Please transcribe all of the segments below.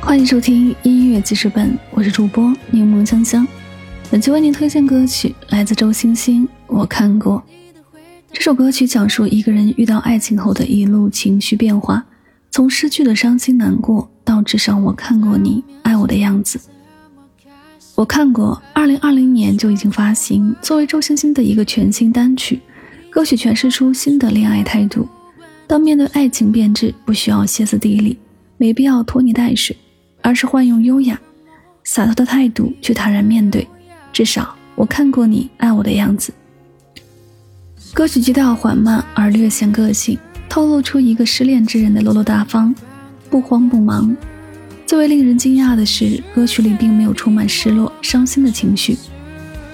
欢迎收听音乐记事本，我是主播柠檬香香。本期为您推荐歌曲来自周星星，《我看过》这首歌曲，讲述一个人遇到爱情后的一路情绪变化，从失去的伤心难过，到至少我看过你爱我的样子。我看过，二零二零年就已经发行，作为周星星的一个全新单曲，歌曲诠释出新的恋爱态度。当面对爱情变质，不需要歇斯底里，没必要拖泥带水，而是换用优雅、洒脱的态度去坦然面对。至少我看过你爱我的样子。歌曲基调缓慢而略显个性，透露出一个失恋之人的落落大方、不慌不忙。最为令人惊讶的是，歌曲里并没有充满失落、伤心的情绪，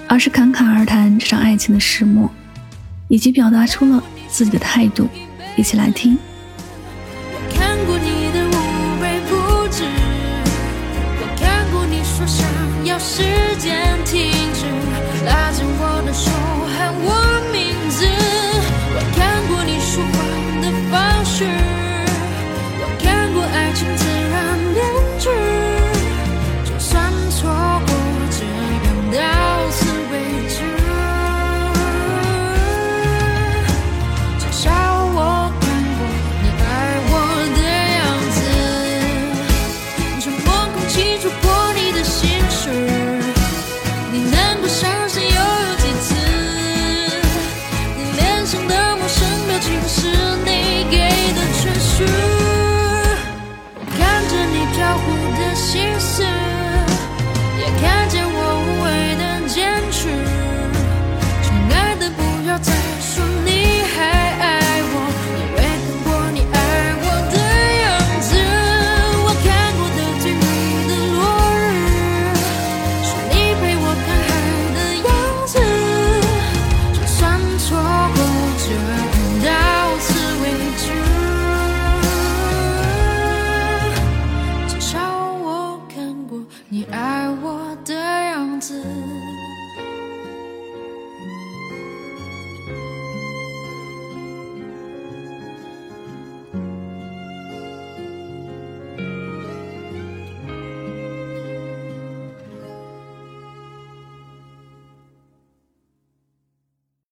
而是侃侃而谈这场爱情的始末，以及表达出了自己的态度。一起来听。时间。情是你给的全许。